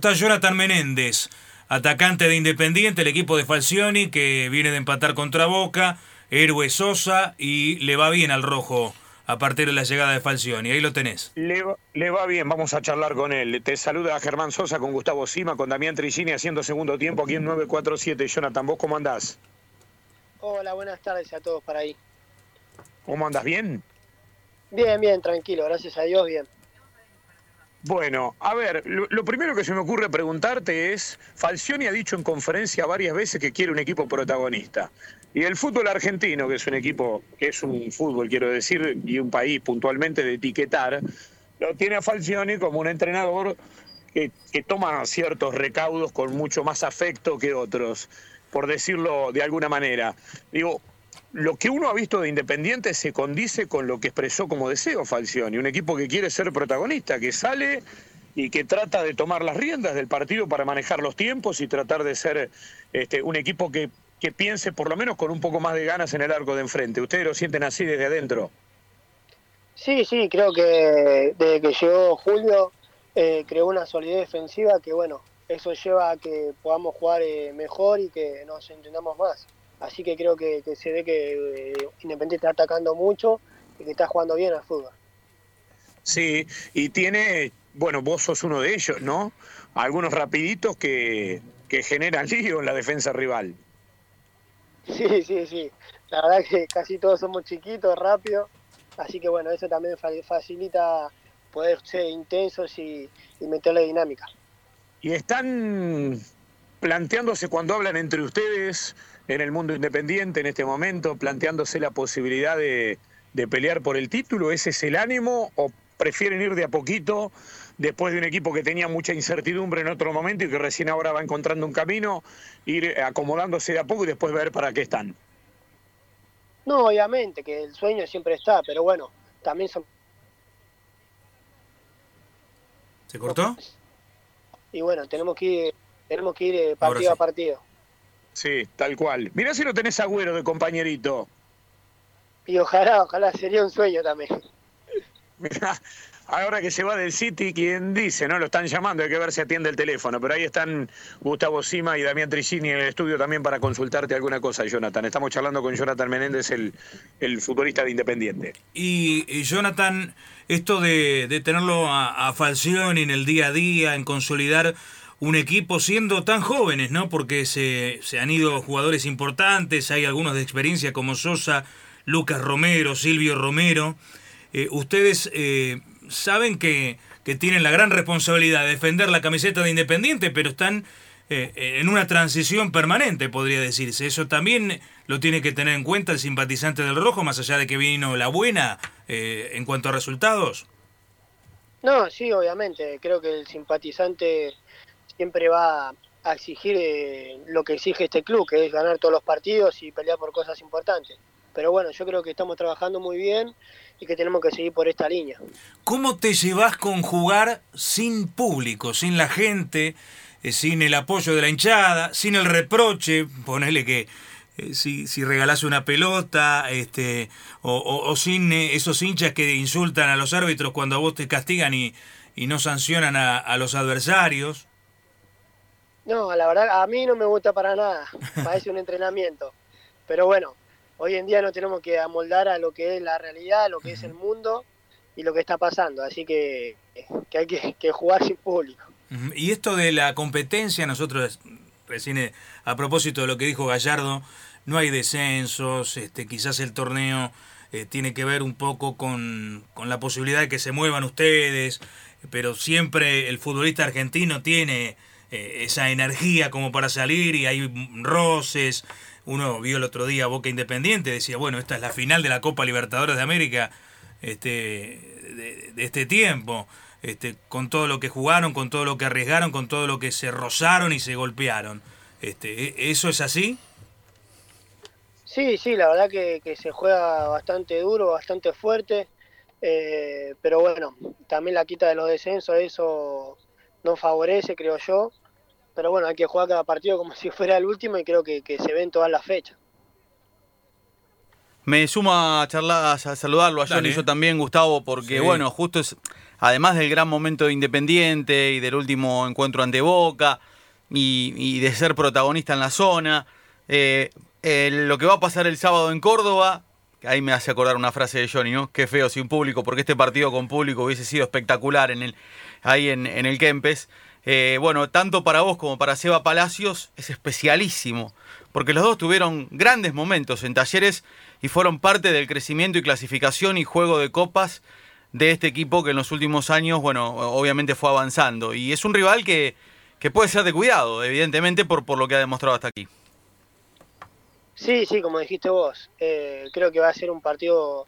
Está Jonathan Menéndez, atacante de Independiente, el equipo de Falcioni, que viene de empatar contra Boca, héroe Sosa, y le va bien al rojo a partir de la llegada de Falcioni. Ahí lo tenés. Le, va- le va bien, vamos a charlar con él. Te saluda Germán Sosa con Gustavo Sima, con Damián Trigini haciendo segundo tiempo aquí en 947. Jonathan, ¿vos cómo andás? Hola, buenas tardes a todos por ahí. ¿Cómo andás? ¿Bien? Bien, bien, tranquilo, gracias a Dios, bien. Bueno, a ver, lo, primero que se me ocurre preguntarte es, Falcioni ha dicho en conferencia varias veces que quiere un equipo protagonista. Y el fútbol argentino, que es un equipo, que es un fútbol, quiero decir, y un país puntualmente de etiquetar, lo tiene a Falcioni como un entrenador que, que toma ciertos recaudos con mucho más afecto que otros, por decirlo de alguna manera. Digo, lo que uno ha visto de Independiente se condice con lo que expresó como deseo Falcioni, un equipo que quiere ser protagonista, que sale y que trata de tomar las riendas del partido para manejar los tiempos y tratar de ser este, un equipo que, que piense por lo menos con un poco más de ganas en el arco de enfrente. ¿Ustedes lo sienten así desde adentro? Sí, sí, creo que desde que llegó Julio eh, creó una solidez defensiva que, bueno, eso lleva a que podamos jugar eh, mejor y que nos entendamos más. Así que creo que, que se ve que eh, Independiente está atacando mucho y que está jugando bien al fútbol. Sí, y tiene, bueno, vos sos uno de ellos, ¿no? Algunos rapiditos que, que generan lío en la defensa rival. Sí, sí, sí. La verdad que casi todos somos chiquitos, rápidos. Así que, bueno, eso también fa- facilita poder ser intensos y, y meterle dinámica. Y están planteándose cuando hablan entre ustedes en el mundo independiente en este momento, planteándose la posibilidad de, de pelear por el título. ¿Ese es el ánimo o prefieren ir de a poquito después de un equipo que tenía mucha incertidumbre en otro momento y que recién ahora va encontrando un camino, ir acomodándose de a poco y después ver para qué están? No, obviamente, que el sueño siempre está, pero bueno, también son... ¿Se cortó? Y bueno, tenemos que ir, tenemos que ir eh, partido sí. a partido. Sí, tal cual. Mirá si lo tenés agüero de compañerito. Y ojalá, ojalá, sería un sueño también. Mirá, ahora que se va del City, ¿quién dice? No lo están llamando, hay que ver si atiende el teléfono. Pero ahí están Gustavo Sima y Damián Trigini en el estudio también para consultarte alguna cosa, Jonathan. Estamos charlando con Jonathan Menéndez, el, el futbolista de Independiente. Y, y Jonathan, esto de, de tenerlo a, a Falcioni en el día a día, en consolidar un equipo siendo tan jóvenes, ¿no? Porque se, se han ido jugadores importantes, hay algunos de experiencia como Sosa, Lucas Romero, Silvio Romero. Eh, ustedes eh, saben que, que tienen la gran responsabilidad de defender la camiseta de Independiente, pero están eh, en una transición permanente, podría decirse. Eso también lo tiene que tener en cuenta el simpatizante del Rojo, más allá de que vino la buena en cuanto a resultados. No, sí, obviamente. Creo que el simpatizante siempre va a exigir eh, lo que exige este club, que es ganar todos los partidos y pelear por cosas importantes. Pero bueno, yo creo que estamos trabajando muy bien y que tenemos que seguir por esta línea. ¿Cómo te llevas con jugar sin público, sin la gente, eh, sin el apoyo de la hinchada, sin el reproche? Ponele que eh, si, si regalás una pelota, este, o, o- o sin eh, esos hinchas que insultan a los árbitros cuando a vos te castigan y, y no sancionan a, a los adversarios. No, la verdad, a mí no me gusta para nada. Parece un entrenamiento. Pero bueno, hoy en día no tenemos que amoldar a lo que es la realidad, a lo que es el mundo y lo que está pasando. Así que, que hay que, que jugar sin público. Y esto de la competencia, nosotros recién eh, a propósito de lo que dijo Gallardo, no hay descensos, este, quizás el torneo eh, tiene que ver un poco con, con la posibilidad de que se muevan ustedes, pero siempre el futbolista argentino tiene eh, esa energía como para salir y hay roces. Uno vio el otro día Boca Independiente, decía, bueno, esta es la final de la Copa Libertadores de América este, de, este tiempo, este, con todo lo que jugaron, con todo lo que arriesgaron, con todo lo que se rozaron y se golpearon. Este, ¿e- ¿Eso es así? Sí, sí, la verdad que, que se juega bastante duro, bastante fuerte. eh, pero bueno, también la quita de los descensos, eso no favorece, creo yo. Pero bueno, hay que jugar cada partido como si fuera el último y creo que, que se ven todas las fechas. Me suma a charlar, a saludarlo a Johnny Dale. y yo también, Gustavo, porque Sí. bueno, justo es además del gran momento de Independiente y del último encuentro ante Boca y, de ser protagonista en la zona, eh, lo que va a pasar el sábado en Córdoba, ahí me hace acordar una frase de Johnny, ¿no? Qué feo sin público, porque este partido con público hubiese sido espectacular en el, ahí en, el Kempes. Eh, bueno, tanto para vos como para Seba Palacios es especialísimo, porque los dos tuvieron grandes momentos en talleres y fueron parte del crecimiento y clasificación y juego de copas de este equipo que en los últimos años, bueno, obviamente fue avanzando. Y es un rival que, que puede ser de cuidado, evidentemente, por, por lo que ha demostrado hasta aquí. Sí, sí, como dijiste vos, eh, creo que va a ser un partido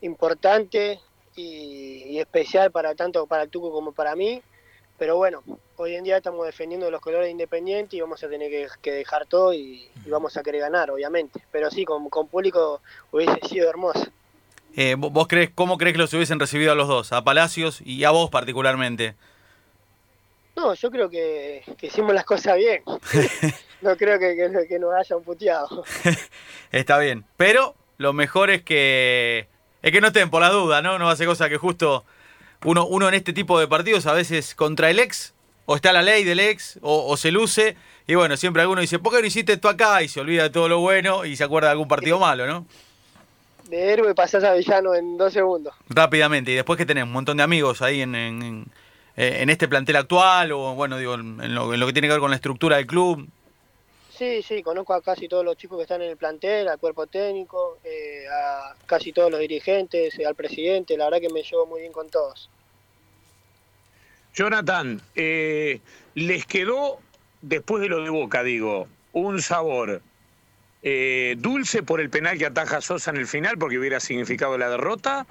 importante y, especial para tanto para el Tuco como para mí, pero bueno, hoy en día estamos defendiendo los colores independientes y vamos a tener que, dejar todo y, vamos a querer ganar, obviamente, pero sí, con, con público hubiese sido hermoso. Eh, ¿Vos crees, cómo crees que los hubiesen recibido a los dos, a Palacios y a vos particularmente? No, yo creo que, hicimos las cosas bien. no creo que, que, nos hayan puteado. Está bien. Pero lo mejor es que es que no estén por la duda, ¿no? No hace cosa que justo uno, uno en este tipo de partidos a veces contra el ex, o está la ley del ex, o, se luce, y bueno, siempre alguno dice, ¿por qué no hiciste esto acá? Y se olvida de todo lo bueno y se acuerda de algún partido malo, ¿no? De héroe pasás a villano en dos segundos. Rápidamente, y después que tenés un montón de amigos ahí en eh, en este plantel actual o, bueno, digo, en lo, que tiene que ver con la estructura del club? Sí, sí, conozco a casi todos los chicos que están en el plantel, al cuerpo técnico, eh, a casi todos los dirigentes, al presidente, la verdad que me llevo muy bien con todos. Jonathan, eh, ¿les quedó, después de lo de Boca, digo, un sabor dulce por el penal que ataja Sosa en el final porque hubiera significado la derrota?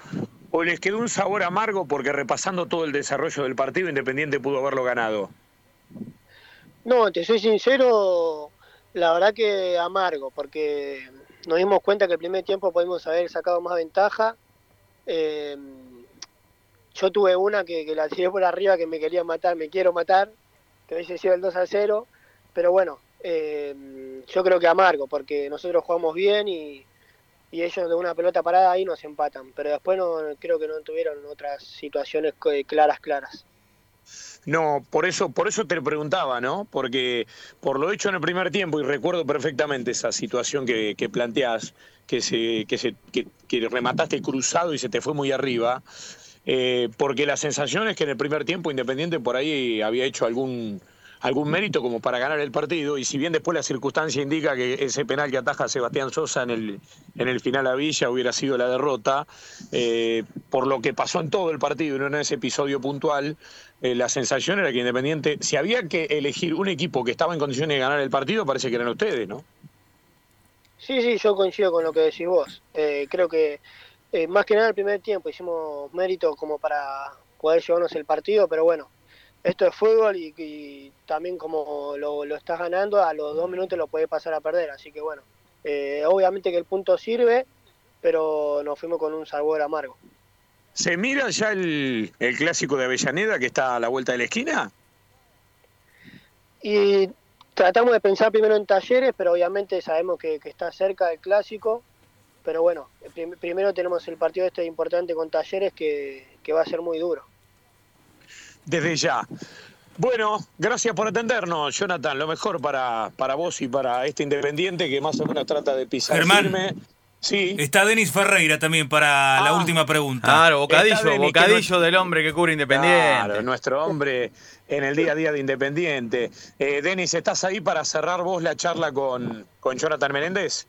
¿O les quedó un sabor amargo porque repasando todo el desarrollo del partido, Independiente pudo haberlo ganado? No, te soy sincero, la verdad que amargo, porque nos dimos cuenta que el primer tiempo podemos haber sacado más ventaja. Eh, yo tuve una que, la tiré por arriba que me quería matar, me quiero matar, que hubiese sido el 2 a 0, pero bueno, eh, yo creo que amargo, porque nosotros jugamos bien y, y ellos de una pelota parada ahí nos empatan, pero después no creo que no tuvieron otras situaciones claras claras. No, por eso, por eso te preguntaba, ¿no? Porque por lo hecho en el primer tiempo, y recuerdo perfectamente esa situación que, que planteás, que, se, que, se, que, remataste cruzado y se te fue muy arriba, eh, porque la sensación es que en el primer tiempo Independiente por ahí había hecho algún algún mérito como para ganar el partido y si bien después la circunstancia indica que ese penal que ataja a Sebastián Sosa en el, en el final a Villa hubiera sido la derrota, eh, por lo que pasó en todo el partido y no en ese episodio puntual, eh, la sensación era que Independiente, si había que elegir un equipo que estaba en condiciones de ganar el partido, parece que eran ustedes, ¿no? Sí, sí, yo coincido con lo que decís vos. Eh, creo que más que nada el primer tiempo hicimos mérito como para poder llevarnos el partido, pero bueno, esto es fútbol y, también como lo, estás ganando, a los dos minutos lo puedes pasar a perder. Así que bueno, eh, obviamente que el punto sirve, pero nos fuimos con un sabor amargo. ¿Se mira ya el, clásico de Avellaneda que está a la vuelta de la esquina? Y tratamos de pensar primero en talleres, pero obviamente sabemos que, está cerca del clásico. Pero bueno, primero tenemos el partido este importante con talleres que va a ser muy duro desde ya. Bueno, gracias por atendernos, Jonathan. Lo mejor para, para vos y para este Independiente que más o menos trata de pisar Germán, Sí. Está Denis Ferreira también para la ah. última pregunta. Claro, bocadillo, bocadillo del hombre que cubre Independiente. Claro, nuestro hombre en el día a día de Independiente. Eh, Denis, ¿estás ahí para cerrar vos la charla con, con Jonathan Menéndez?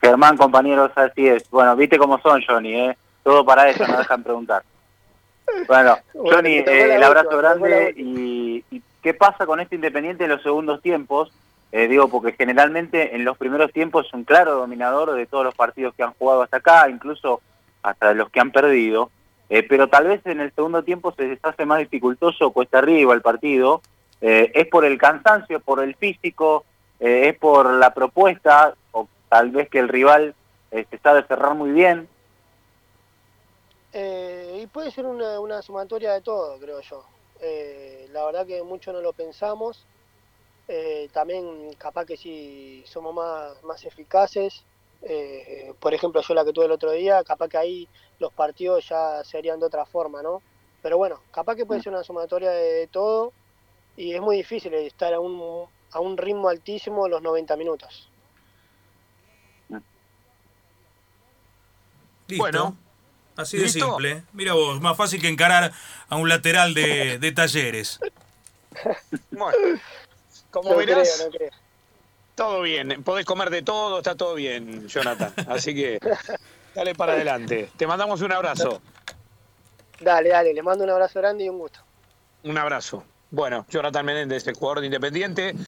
Germán, compañeros, así es. Bueno, viste cómo son, Johnny, ¿eh? Todo para eso, no dejan preguntar. Bueno, Johnny, eh, el abrazo grande y, qué pasa con este Independiente en los segundos tiempos. Eh, digo, porque generalmente en los primeros tiempos es un claro dominador de todos los partidos que han jugado hasta acá, incluso hasta de los que han perdido, eh, pero tal vez en el segundo tiempo se les hace más dificultoso, cuesta arriba el partido, es por el cansancio, por el físico, es por la propuesta, o tal vez que el rival se sabe cerrar muy bien, eh, y puede ser una, sumatoria de todo, creo yo. Eh, la verdad que mucho no lo pensamos. Eh, también capaz que si somos más, más eficaces. por ejemplo, yo la que tuve el otro día, capaz que ahí los partidos ya serían de otra forma, ¿no? pero bueno, capaz que puede ser una sumatoria de todo y es muy difícil estar a un, a un ritmo altísimo los 90 minutos. Listo. Bueno. Así de ¿Listo? simple. Mira vos, más fácil que encarar a un lateral de, de talleres. Bueno, como No verás, creo, no creo. todo bien. Podés comer de todo, está todo bien, Jonathan. Así que dale para adelante. Te mandamos un abrazo. Dale, dale, le mando un abrazo grande y un gusto. Un abrazo. Bueno, Jonathan Menéndez, el jugador de Independiente.